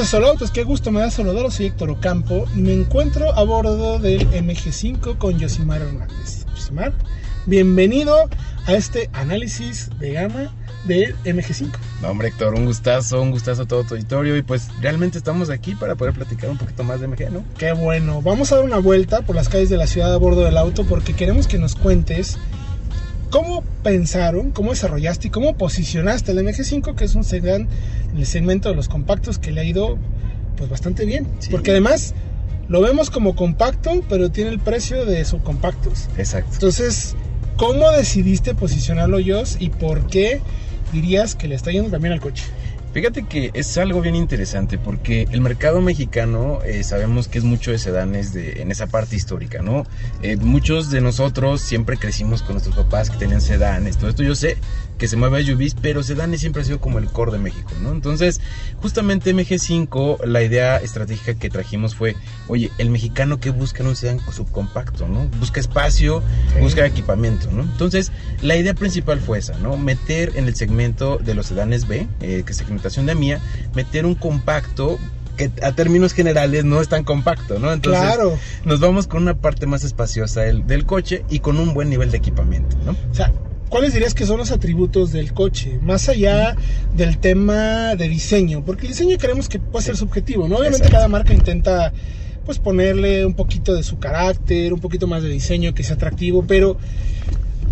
de Solo Autos, qué gusto me da saludaros, soy Héctor Ocampo y me encuentro a bordo del MG5 con Yosimar Hernández. Yosimar, bienvenido a este análisis de gama del MG5. No, hombre Héctor, un gustazo, un gustazo a todo tu auditorio y pues realmente estamos aquí para poder platicar un poquito más de MG, ¿no? Qué bueno, vamos a dar una vuelta por las calles de la ciudad a bordo del auto porque queremos que nos cuentes ¿Cómo pensaron, cómo desarrollaste y cómo posicionaste el MG5, que es un sedán en el segmento de los compactos que le ha ido pues bastante bien? Porque además lo vemos como compacto, pero tiene el precio de subcompactos. Exacto. Entonces, ¿cómo decidiste posicionarlo yo y por qué dirías que le está yendo también al coche? Fíjate que es algo bien interesante porque el mercado mexicano eh, sabemos que es mucho de sedanes de, en esa parte histórica, ¿no? Eh, muchos de nosotros siempre crecimos con nuestros papás que tenían sedanes, todo esto yo sé que se mueve a SUVs, pero sedanes siempre ha sido como el core de México, ¿no? Entonces, justamente MG5, la idea estratégica que trajimos fue, oye, el mexicano que busca en un sedán subcompacto, ¿no? Busca espacio, busca equipamiento, ¿no? Entonces, la idea principal fue esa, ¿no? Meter en el segmento de los sedanes B, eh, que es de mía, meter un compacto que a términos generales no es tan compacto, ¿no? Entonces claro. nos vamos con una parte más espaciosa del, del, coche y con un buen nivel de equipamiento, ¿no? O sea, ¿cuáles dirías que son los atributos del coche? Más allá del tema de diseño, porque el diseño creemos que puede ser subjetivo, ¿no? Obviamente cada marca intenta pues ponerle un poquito de su carácter, un poquito más de diseño que sea atractivo, pero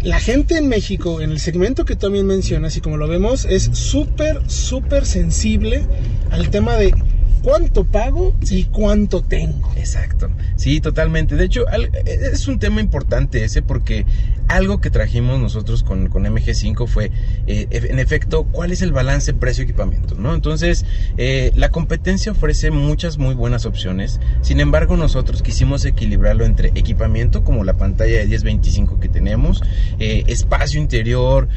la gente en México, en el segmento que también mencionas y como lo vemos, es súper, súper sensible al tema de cuánto pago y cuánto tengo. Exacto. Sí, totalmente. De hecho, es un tema importante ese porque algo que trajimos nosotros con, con MG5 fue, eh, en efecto, cuál es el balance precio-equipamiento, ¿no? Entonces, eh, la competencia ofrece muchas muy buenas opciones. Sin embargo, nosotros quisimos equilibrarlo entre equipamiento, como la pantalla de 1025 que tenemos, eh, espacio interior,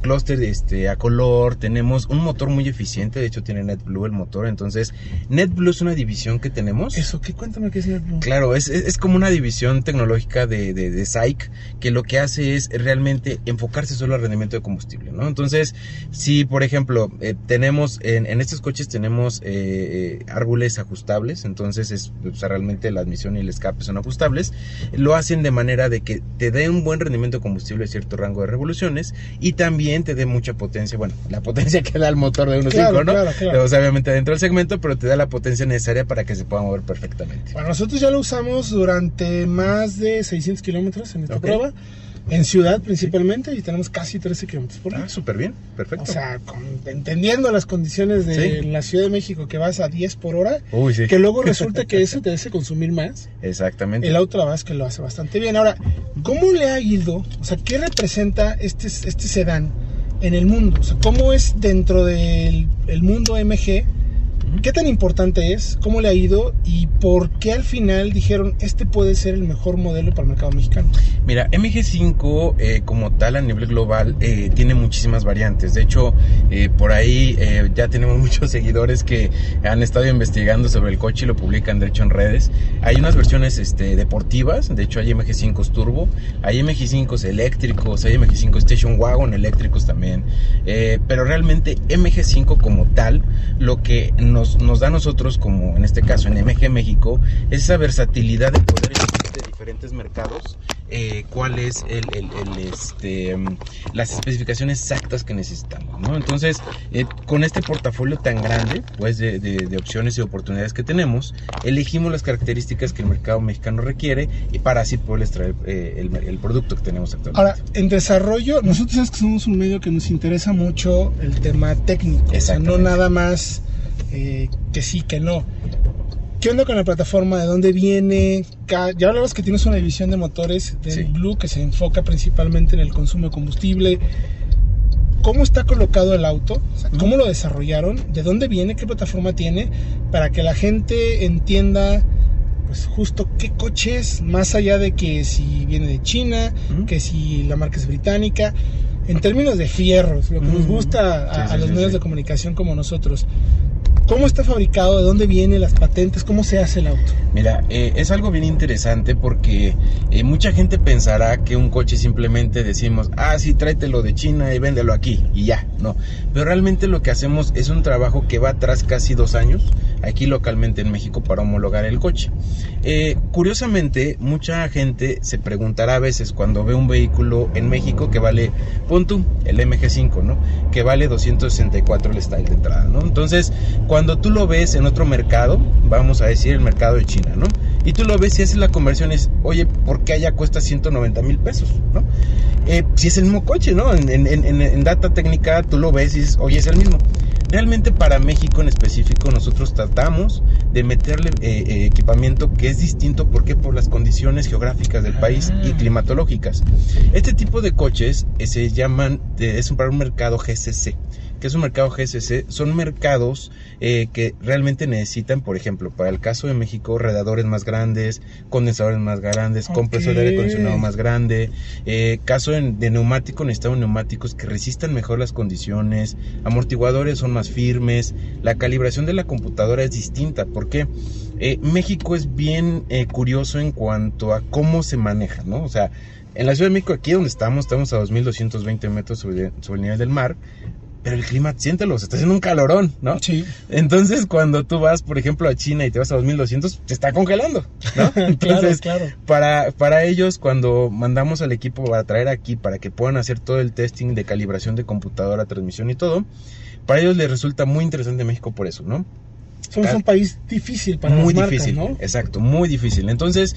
clúster este, a color, tenemos un motor muy eficiente, de hecho tiene NetBlue el motor, entonces NetBlue es una división que tenemos. Eso, ¿qué? Cuéntame qué es NetBlue. Claro, es, es, como una división tecnológica de, de, de SAIC que lo que hace es realmente enfocarse solo al rendimiento de combustible, ¿no? Entonces, si por ejemplo eh, tenemos, en, en, estos coches tenemos eh, eh, árboles ajustables, entonces es, o sea, realmente la admisión y el escape son ajustables, lo hacen de manera de que te dé un buen rendimiento de combustible a cierto rango de revoluciones y también te dé mucha potencia, bueno, la potencia que da el motor de 1.5, ¿no? Claro, claro. O sea, obviamente dentro del segmento, pero te da la potencia necesaria para que se pueda mover perfectamente. Bueno, nosotros ya lo usamos durante más de 600 kilómetros en esta okay. prueba. En ciudad principalmente y tenemos casi 13 kilómetros por hora. Ah, súper bien, perfecto. O sea, con, entendiendo las condiciones de ¿Sí? la Ciudad de México que vas a 10 por hora, Uy, sí. que luego resulta que eso te hace consumir más. Exactamente. El auto la verdad es que lo hace bastante bien. Ahora, ¿cómo le ha ido? O sea, ¿qué representa este, este sedán en el mundo? O sea, ¿cómo es dentro del el mundo MG? ¿Qué tan importante es? ¿Cómo le ha ido? ¿Y por qué al final dijeron este puede ser el mejor modelo para el mercado mexicano? Mira, MG5 eh, como tal a nivel global eh, tiene muchísimas variantes. De hecho, eh, por ahí eh, ya tenemos muchos seguidores que han estado investigando sobre el coche y lo publican de hecho en redes. Hay unas versiones este, deportivas, de hecho hay MG5 turbo, hay MG5 eléctricos, hay MG5 Station Wagon eléctricos también. Eh, pero realmente MG5 como tal, lo que nos nos, da a nosotros, como en este caso en MG México, esa versatilidad de poder de diferentes mercados eh, cuál es el, el, el, este, las especificaciones exactas que necesitamos. ¿no? Entonces, eh, con este portafolio tan grande pues, de, de, de, opciones y oportunidades que tenemos, elegimos las características que el mercado mexicano requiere y para así poderles traer eh, el, producto que tenemos actualmente. Ahora, en desarrollo, nosotros es que somos un medio que nos interesa mucho el tema técnico, o sea, no nada más eh, que sí, que no. ¿Qué onda con la plataforma? ¿De dónde viene? Ya hablabas que tienes una división de motores del sí. Blue que se enfoca principalmente en el consumo de combustible. ¿Cómo está colocado el auto? O sea, ¿Cómo lo desarrollaron? ¿De dónde viene? ¿Qué plataforma tiene? Para que la gente entienda pues justo qué coche es, más allá de que si viene de China, uh -huh. que si la marca es británica, en términos de fierros, lo que -huh. nos gusta a, sí, sí, a los sí, medios de comunicación como nosotros. ¿Cómo está fabricado? ¿De dónde vienen las patentes? ¿Cómo se hace el auto? Mira, eh, es algo bien interesante porque eh, mucha gente pensará que un coche simplemente decimos, ah, sí, tráetelo de China y véndelo aquí y ya, no. Pero realmente lo que hacemos es un trabajo que va atrás casi dos años aquí localmente en México para homologar el coche. Eh, curiosamente, mucha gente se preguntará a veces cuando ve un vehículo en México que vale, pon tú, el MG5, ¿no? Que vale 264 el style de entrada, ¿no? Entonces, cuando tú lo ves en otro mercado, vamos a decir el mercado de China, ¿no? Y tú lo ves y haces la conversión es, oye, ¿por qué allá cuesta 190 mil pesos, ¿no? Eh, si es el mismo coche, ¿no? En, en, data técnica tú lo ves y dices, oye, es el mismo. Realmente para México en específico nosotros tratamos de meterle eh, eh, equipamiento que es distinto, ¿por qué? Por las condiciones geográficas del país y ah. climatológicas. Este tipo de coches se llaman, es para un mercado GCC que es un mercado GSC, son mercados eh, que realmente necesitan, por ejemplo, para el caso de México, redadores más grandes, condensadores más grandes, compresor de aire acondicionado más grande. Eh, caso de, neumático, necesitamos neumáticos que resistan mejor las condiciones, amortiguadores son más firmes, la calibración de la computadora es distinta. ¿Por qué? Eh, México es bien curioso en cuanto a cómo se maneja, ¿no? O sea, en la Ciudad de México, aquí donde estamos, estamos a 2.220 metros sobre, sobre, el nivel del mar pero el clima, siéntelo, se está haciendo un calorón, ¿no? Sí. Entonces, cuando tú vas, por ejemplo, a China y te vas a 2200, se está congelando, ¿no? Entonces, claro, claro. Para, para ellos, cuando mandamos al equipo para traer aquí, para que puedan hacer todo el testing de calibración de computadora, transmisión y todo, para ellos les resulta muy interesante México por eso, ¿no? Somos un país difícil para muy las difícil, ¿no? Exacto, muy difícil. Entonces,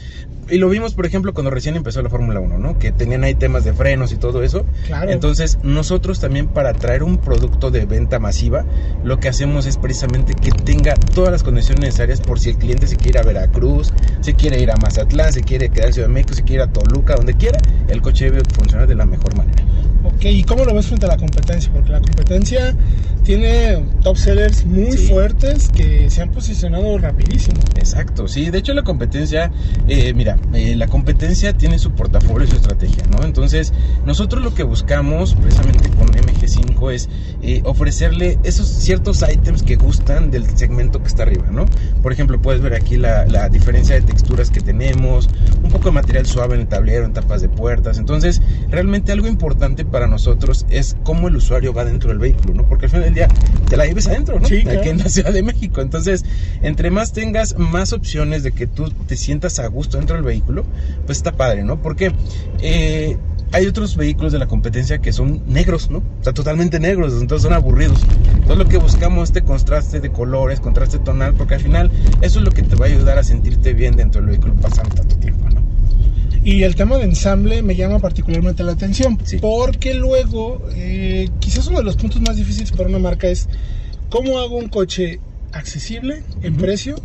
y lo vimos, por ejemplo, cuando recién empezó la Fórmula 1, ¿no? Que tenían ahí temas de frenos y todo eso. Claro. Entonces, nosotros también para traer un producto de venta masiva, lo que hacemos es precisamente que tenga todas las condiciones necesarias por si el cliente se quiere ir a Veracruz, se quiere ir a Mazatlán, se quiere quedar en Ciudad de México, se quiere ir a Toluca, donde quiera, el coche debe funcionar de la mejor manera. Ok, ¿y cómo lo ves frente a la competencia? Porque la competencia tiene top sellers muy fuertes que se han posicionado rapidísimo. Exacto, sí, de hecho la competencia, eh, mira, eh, la competencia tiene su portafolio y su estrategia, ¿no? Entonces, nosotros lo que buscamos precisamente con MG5 es eh, ofrecerle esos ciertos ítems que gustan del segmento que está arriba, ¿no? Por ejemplo, puedes ver aquí la, la diferencia de texturas que tenemos, un poco de material suave en el tablero, en tapas de puertas. Entonces, realmente algo importante para nosotros es cómo el usuario va dentro del vehículo, ¿no? Porque al final del día te la lleves adentro, ¿no? Sí, Aquí en la Ciudad de México. Entonces, entre más tengas más opciones de que tú te sientas a gusto dentro del vehículo, pues está padre, ¿no? Porque eh, hay otros vehículos de la competencia que son negros, ¿no? O sea, totalmente negros, entonces son aburridos. Entonces lo que buscamos es este contraste de colores, contraste tonal, porque al final eso es lo que te va a ayudar a sentirte bien dentro del vehículo pasando tanto tiempo, ¿no? Y el tema de ensamble me llama particularmente la atención, porque luego, eh, quizás uno de los puntos más difíciles para una marca es cómo hago un coche accesible en precio,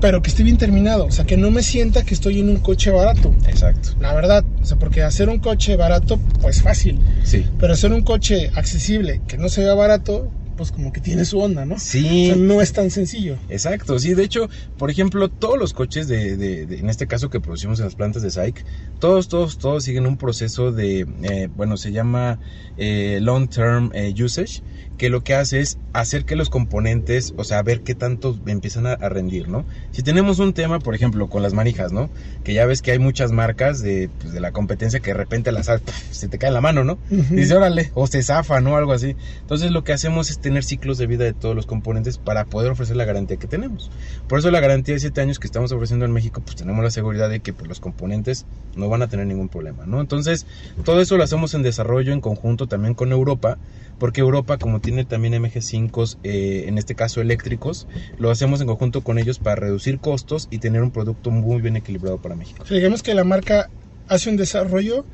pero que esté bien terminado, o sea, que no me sienta que estoy en un coche barato. Exacto. La verdad, o sea, porque hacer un coche barato, pues fácil. Sí. Pero hacer un coche accesible que no se vea barato, pues como que tiene su onda, ¿no? Sí. O sea, no es tan sencillo. Exacto, sí. De hecho, por ejemplo, todos los coches de, de, en este caso que producimos en las plantas de SAIC, todos, todos, todos siguen un proceso de, eh, bueno, se llama eh, long term eh, usage, que lo que hace es hacer que los componentes, o sea, ver qué tanto empiezan a, rendir, ¿no? Si tenemos un tema, por ejemplo, con las manijas, ¿no? Que ya ves que hay muchas marcas de, pues, de la competencia que de repente las se te cae en la mano, ¿no? Dice, órale, o se zafa, ¿no? Algo así. Entonces lo que hacemos es tener ciclos de vida de todos los componentes para poder ofrecer la garantía que tenemos. Por eso la garantía de 7 años que estamos ofreciendo en México, pues tenemos la seguridad de que pues, los componentes no van a tener ningún problema, ¿no? Entonces, todo eso lo hacemos en desarrollo en conjunto también con Europa porque Europa como tiene también MG5, eh, en este caso eléctricos, lo hacemos en conjunto con ellos para reducir costos y tener un producto muy bien equilibrado para México. digamos que la marca hace un desarrollo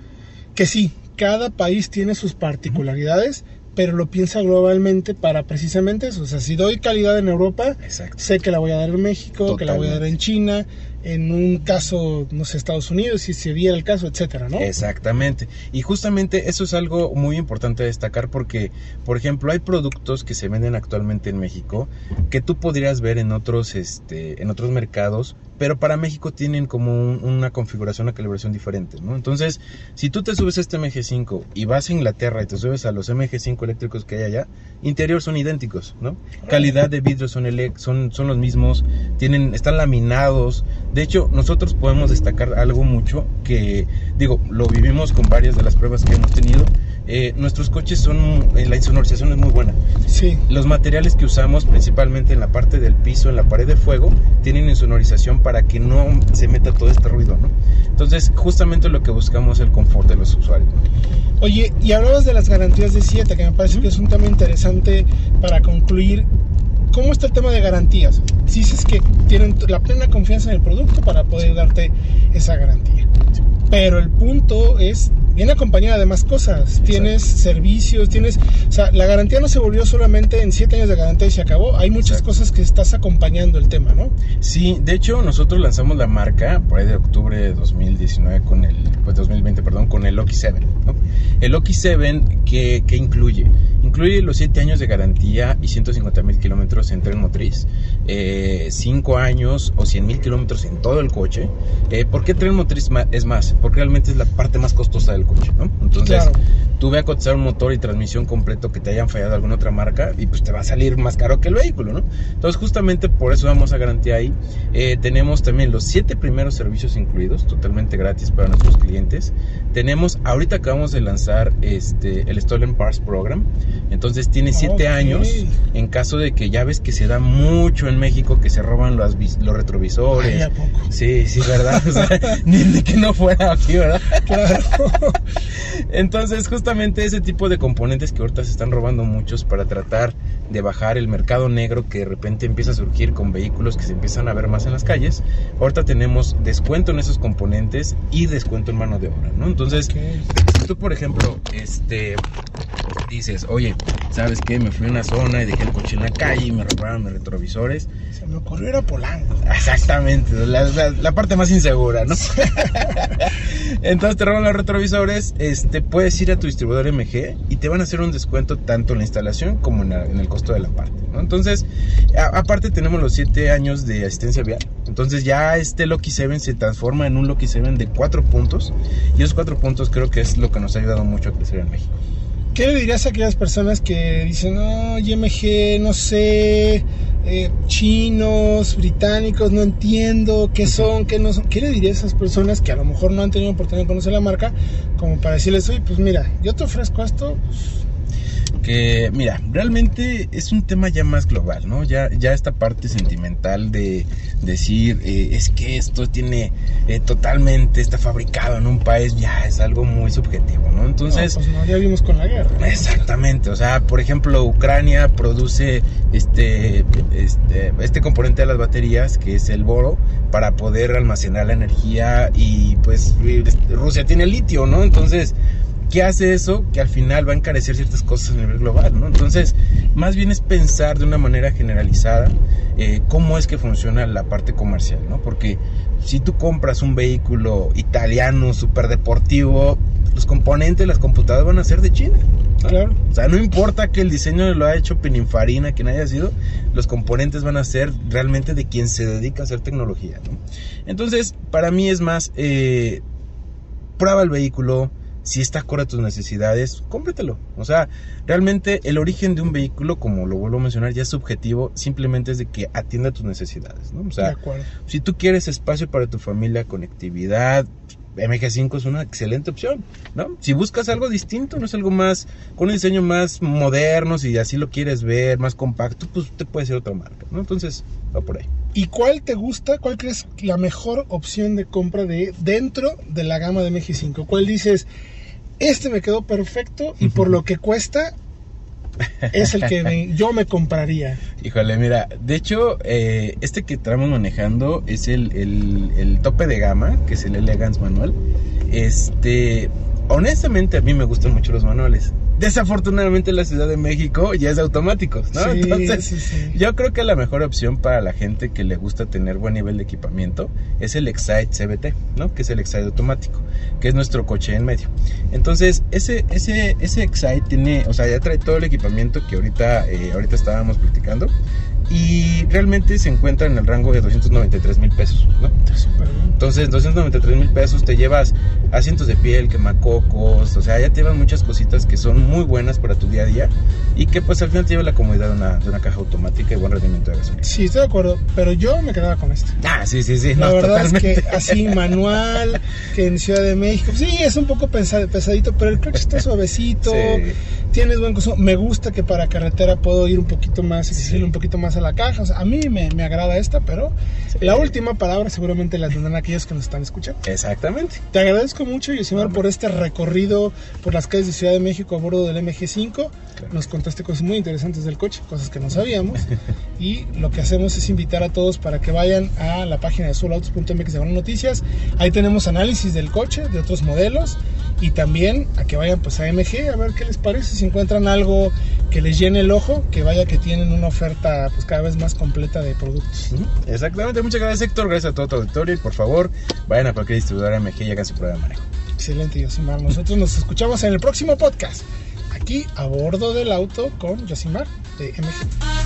que sí, cada país tiene sus particularidades, pero lo piensa globalmente para precisamente eso. O sea, si doy calidad en Europa, sé que la voy a dar en México, que la voy a dar en China, en un caso, no sé, Estados Unidos, si se viera el caso, etcétera, ¿no? Exactamente. Y justamente eso es algo muy importante destacar porque, por ejemplo, hay productos que se venden actualmente en México que tú podrías ver en otros, este, en otros mercados, pero para México tienen como una configuración, una calibración diferente, ¿no? Entonces, si tú te subes a este MG5 y vas a Inglaterra y te subes a los MG5 eléctricos que hay allá, interior son idénticos, ¿no? Calidad de vidrio son, son, son los mismos, tienen, están laminados, de hecho, nosotros podemos destacar algo mucho que, digo, lo vivimos con varias de las pruebas que hemos tenido, eh, nuestros coches son, eh, la insonorización es muy buena. Sí. Los materiales que usamos, principalmente en la parte del piso, en la pared de fuego, tienen insonorización para que no se meta todo este ruido, ¿no? Entonces, justamente lo que buscamos es el confort de los usuarios. Oye, y hablabas de las garantías de 7, que me parece que es un tema interesante para concluir. ¿Cómo está el tema de garantías? Si dices que tienen la plena confianza en el producto para poder darte esa garantía. Pero el punto es, viene acompañada de más cosas. Tienes servicios, tienes... O sea, la garantía no se volvió solamente en 7 años de garantía y se acabó. Hay muchas Exacto. cosas que estás acompañando el tema, ¿no? Sí, de hecho nosotros lanzamos la marca por ahí de octubre de 2019 con el, pues 2020, perdón, con el Loki 7, ¿no? El Loki 7 que, que incluye, incluye los 7 años de garantía y 150 mil kilómetros en tren motriz, 5 años o 100 mil kilómetros en todo el coche. Eh, ¿Por qué tren motriz es más? Porque realmente es la parte más costosa del coche, ¿no? Entonces, Claro. Tú ve a cotizar un motor y transmisión completo que te hayan fallado alguna otra marca y pues te va a salir más caro que el vehículo, ¿no? Entonces justamente por eso vamos a garantía ahí. Eh, tenemos también los siete primeros servicios incluidos, totalmente gratis para nuestros clientes. Tenemos, ahorita acabamos de lanzar este, el Stolen Parts Program, entonces tiene siete años en caso de que ya ves que se da mucho en México que se roban los, los retrovisores. Ay, ¿a poco? Sí, sí, ¿verdad? O sea, ni de que no fuera aquí, ¿verdad? Claro. Entonces, justamente ese tipo de componentes que ahorita se están robando muchos para tratar de bajar el mercado negro que de repente empieza a surgir con vehículos que se empiezan a ver más en las calles, ahorita tenemos descuento en esos componentes y descuento en mano de obra, ¿no? Entonces, Ok. si tú, por ejemplo, este dices, oye, ¿sabes qué? Me fui a una zona y dejé el coche en la calle y me robaron mis retrovisores. Se me ocurrió ir a Polanco. Exactamente, la, la- la parte más insegura, ¿no? Entonces te roban los retrovisores, este, puedes ir a tu distribuidor MG y te van a hacer un descuento tanto en la instalación como en, el costo de la parte. Entonces, aparte tenemos los 7 años de asistencia vial, entonces ya este Loki 7 se transforma en un Loki 7 de 4 puntos y esos 4 puntos creo que es lo que nos ha ayudado mucho a crecer en México. ¿Qué le dirías a aquellas personas que dicen, no, YMG, no sé, eh, chinos, británicos, no entiendo qué son, qué no son? ¿Qué le dirías a esas personas que a lo mejor no han tenido oportunidad de conocer la marca, como para decirles, oye, pues mira, yo te ofrezco esto, que mira, realmente es un tema ya más global, ¿no? Ya, ya esta parte sentimental de decir eh, es que esto tiene eh, totalmente, está fabricado en un país, ya es algo muy subjetivo, ¿no? Entonces, no, pues no, ya vimos con la guerra. Exactamente, o sea, por ejemplo, Ucrania produce este, este, este componente de las baterías, que es el boro, para poder almacenar la energía y pues Rusia tiene litio, ¿no? Entonces, ¿qué hace eso? Que al final va a encarecer ciertas cosas a nivel global, ¿no? Entonces, más bien es pensar de una manera generalizada eh, cómo es que funciona la parte comercial, ¿no? Porque si tú compras un vehículo italiano, súper deportivo, los componentes, las computadoras van a ser de China. ¿no? Claro. O sea, no importa que el diseño lo ha hecho Pininfarina, quien haya sido, los componentes van a ser realmente de quien se dedica a hacer tecnología. ¿no? Entonces, para mí es más, eh, prueba el vehículo, si está acorde a tus necesidades, cómpratelo. O sea, realmente el origen de un vehículo, como lo vuelvo a mencionar, ya es subjetivo, simplemente es de que atienda tus necesidades. ¿no? O sea, si tú quieres espacio para tu familia, conectividad, MG5 es una excelente opción, ¿no? Si buscas algo distinto, no es algo más, con un diseño más moderno, si así lo quieres ver, más compacto, pues te puede ser otra marca, ¿no? Entonces, va por ahí. ¿Y cuál te gusta? ¿Cuál crees la mejor opción de compra de dentro de la gama de MG5? ¿Cuál dices, este me quedó perfecto y por lo que cuesta es el que me- yo me compraría? Híjole, mira, de hecho, eh, este que estamos manejando es el, el- el tope de gama, que es el Elegance manual. Este, honestamente a mí me gustan mucho los manuales. Desafortunadamente la Ciudad de México ya es de automáticos, ¿no? Sí, Entonces, sí, sí. yo creo que la mejor opción para la gente que le gusta tener buen nivel de equipamiento es el Excite CBT, ¿no? Que es el Excite automático, que es nuestro coche en medio. Entonces, ese, ese, ese Excite tiene, o sea, ya trae todo el equipamiento que ahorita, eh, ahorita estábamos platicando y realmente se encuentra en el rango de 293 mil pesos, ¿no? Entonces, 293 mil pesos te llevas asientos de piel, quemacocos, o sea, ya te llevan muchas cositas que son muy buenas para tu día a día y que pues al final te lleva la comodidad de una, de una caja automática y buen rendimiento de gasolina. Sí, estoy de acuerdo, pero yo me quedaba con esto. Ah, sí, sí, sí. La verdad es que así manual, que en Ciudad de México, sí, es un poco pesadito, pero el clutch está suavecito, tienes buen consumo. Me gusta que para carretera puedo ir un poquito más, exigirle un poquito más a la caja. O sea, a mí me, me agrada esta, pero la última palabra seguramente la tendrán aquellos que nos están escuchando. Exactamente. Te agradezco mucho, Yosimar, por este recorrido por las calles de Ciudad de México a bordo del MG5. Nos contaste cosas muy interesantes del coche, cosas que no sabíamos. y lo que hacemos es invitar a todos para que vayan a la página de solautos.mx de noticias. Ahí tenemos análisis del coche, de otros modelos y también a que vayan pues a MG a ver qué les parece, si encuentran algo que les llene el ojo, que vaya que tienen una oferta pues cada vez más completa de productos. Exactamente, muchas gracias Héctor, gracias a todo tu auditorio y por favor vayan a cualquier distribuidora MG y hagan su prueba de manejo. Excelente, Yosimar. Nosotros nos escuchamos en el próximo podcast, aquí a bordo del auto con Yosimar de MG.